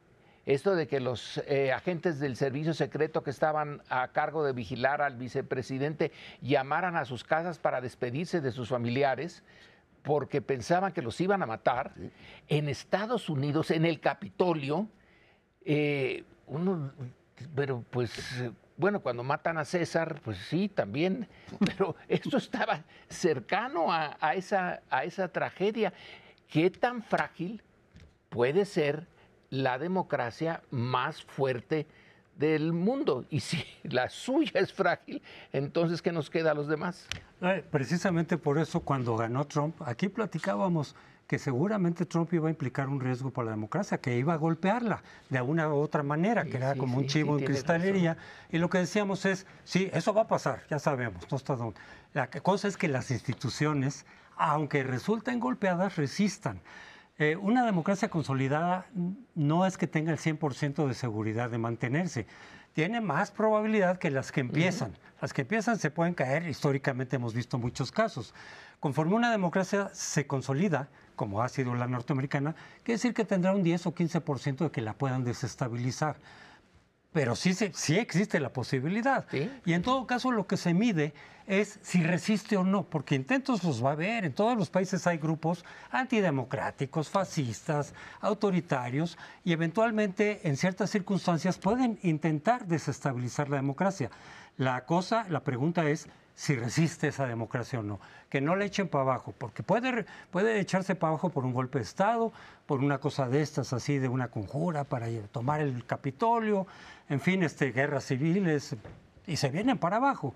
Esto de que los eh, agentes del servicio secreto que estaban a cargo de vigilar al vicepresidente llamaran a sus casas para despedirse de sus familiares porque pensaban que los iban a matar. En Estados Unidos, en el Capitolio, eh, uno, pero pues bueno, cuando matan a César, pues sí, también, pero esto estaba cercano a, esa, a esa tragedia. ¿Qué tan frágil puede ser la democracia más fuerte del mundo? Y si la suya es frágil, entonces, ¿qué nos queda a los demás? Eh, precisamente por eso, cuando ganó Trump, aquí platicábamos que seguramente Trump iba a implicar un riesgo para la democracia, que iba a golpearla de alguna u otra manera, que era como un chivo en cristalería. Y lo que decíamos es, sí, eso va a pasar, ya sabemos, no está La cosa es que las instituciones, aunque resulten golpeadas, resistan. Eh, una democracia consolidada no es que tenga el 100% de seguridad de mantenerse tiene más probabilidad que las que empiezan. Las que empiezan se pueden caer, históricamente hemos visto muchos casos. Conforme una democracia se consolida, como ha sido la norteamericana, quiere decir que tendrá un 10 o 15% de que la puedan desestabilizar. Pero sí, sí existe la posibilidad. Y en todo caso lo que se mide es si resiste o no, porque intentos los va a haber. En todos los países hay grupos antidemocráticos, fascistas, autoritarios, y eventualmente en ciertas circunstancias pueden intentar desestabilizar la democracia. La cosa, la pregunta es si resiste esa democracia o no. Que no le echen para abajo, porque puede, puede echarse para abajo por un golpe de Estado, por una cosa de estas, así de una conjura para tomar el Capitolio, en fin, este, guerras civiles, y se vienen para abajo.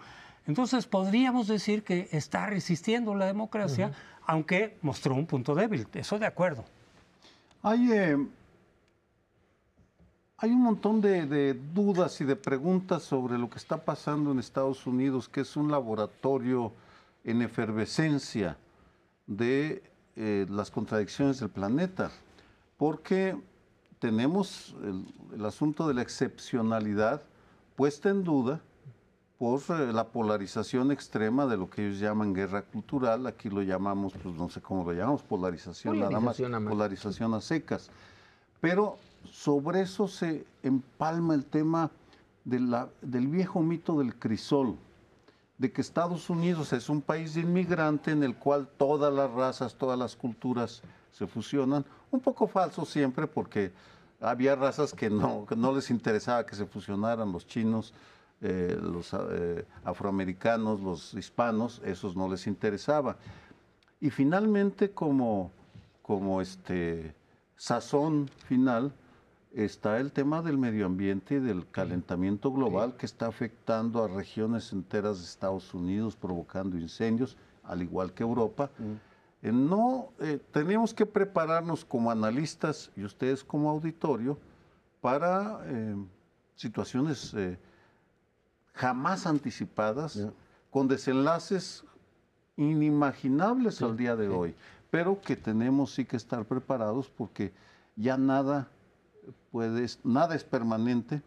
Entonces podríamos decir que está resistiendo la democracia, aunque mostró un punto débil, eso de acuerdo. Hay, eh, hay un montón de, dudas y de preguntas sobre lo que está pasando en Estados Unidos, que es un laboratorio en efervescencia de eh, las contradicciones del planeta, porque tenemos el, asunto de la excepcionalidad puesta en duda por eh, la polarización extrema de lo que ellos llaman guerra cultural, aquí lo llamamos, pues no sé cómo lo llamamos, polarización, nada más, polarización a secas. Pero sobre eso se empalma el tema del viejo mito del crisol, de que Estados Unidos es un país inmigrante en el cual todas las razas, todas las culturas se fusionan. Un poco falso siempre porque había razas que no, no les interesaba que se fusionaran, los chinos, eh, los eh, afroamericanos, los hispanos, esos no les interesaba. Y finalmente como, como este sazón final, está el tema del medio ambiente y del calentamiento global que está afectando a regiones enteras de Estados Unidos, provocando incendios, al igual que Europa. Mm. Eh, no, eh, tenemos que prepararnos como analistas y ustedes como auditorio para eh, situaciones jamás anticipadas, con desenlaces inimaginables al día de hoy, pero que tenemos sí que estar preparados porque ya nada puedes, nada es permanente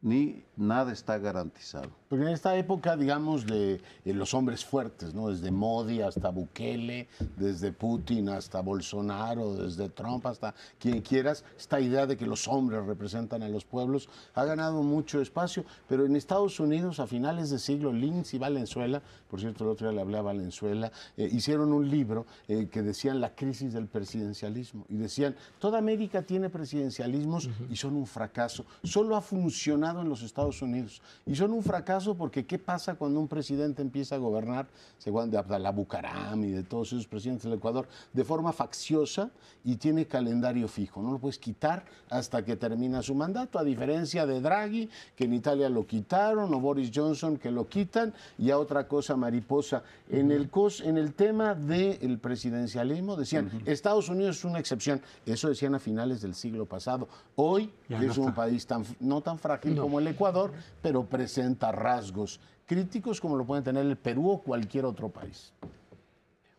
ni nada está garantizado. Porque en esta época, digamos, de, los hombres fuertes, ¿no? Desde Modi hasta Bukele, desde Putin hasta Bolsonaro, desde Trump hasta quien quieras, esta idea de que los hombres representan a los pueblos ha ganado mucho espacio. Pero en Estados Unidos, a finales de siglo, Linz y Valenzuela, por cierto, el otro día le hablé a Valenzuela, eh, hicieron un libro eh, que decían la crisis del presidencialismo. Y decían, toda América tiene presidencialismos y son un fracaso. Solo ha funcionado en los Estados Unidos. Y son un fracaso porque ¿qué pasa cuando un presidente empieza a gobernar, según de Abdalá Bucaram y de todos esos presidentes del Ecuador, de forma facciosa y tiene calendario fijo? No lo puedes quitar hasta que termina su mandato, a diferencia de Draghi, que en Italia lo quitaron, o Boris Johnson, que lo quitan, y a otra cosa mariposa. En el, cos, en el tema del presidencialismo decían, Estados Unidos es una excepción. Eso decían a finales del siglo pasado. Hoy es un país tan, no tan frágil como el Ecuador, pero presenta rasgos críticos como lo pueden tener el Perú o cualquier otro país.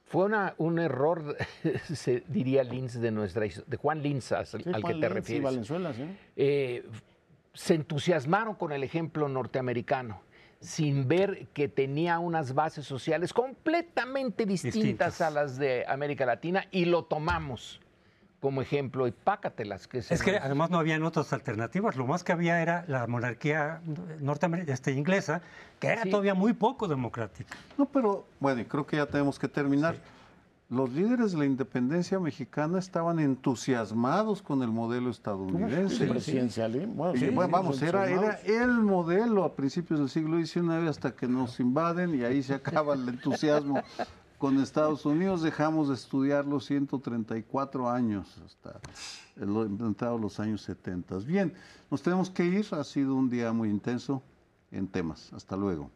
Fue una, un error, se diría Linz de nuestra de Juan Linz al, que te refieres. Valenzuela, sí. Eh, se entusiasmaron con el ejemplo norteamericano. sin ver que tenía unas bases sociales completamente distintas, Distintas. a las de América Latina y lo tomamos como ejemplo y pácatelas que se Es que además no habían otras alternativas. Lo más que había era la monarquía norteamericana, este, inglesa, que era Sí. todavía muy poco democrática. No, pero bueno, y creo que ya tenemos que terminar. Los líderes de la independencia mexicana estaban entusiasmados con el modelo estadounidense. El presidencialismo. Bueno, Sí, sí, bueno, sí, vamos, era, era el modelo a principios del siglo XIX hasta que nos invaden y ahí se acaba el entusiasmo con Estados Unidos. Dejamos de estudiarlo 134 años hasta el- los años 70. Bien, nos tenemos que ir. Ha sido un día muy intenso en temas. Hasta luego.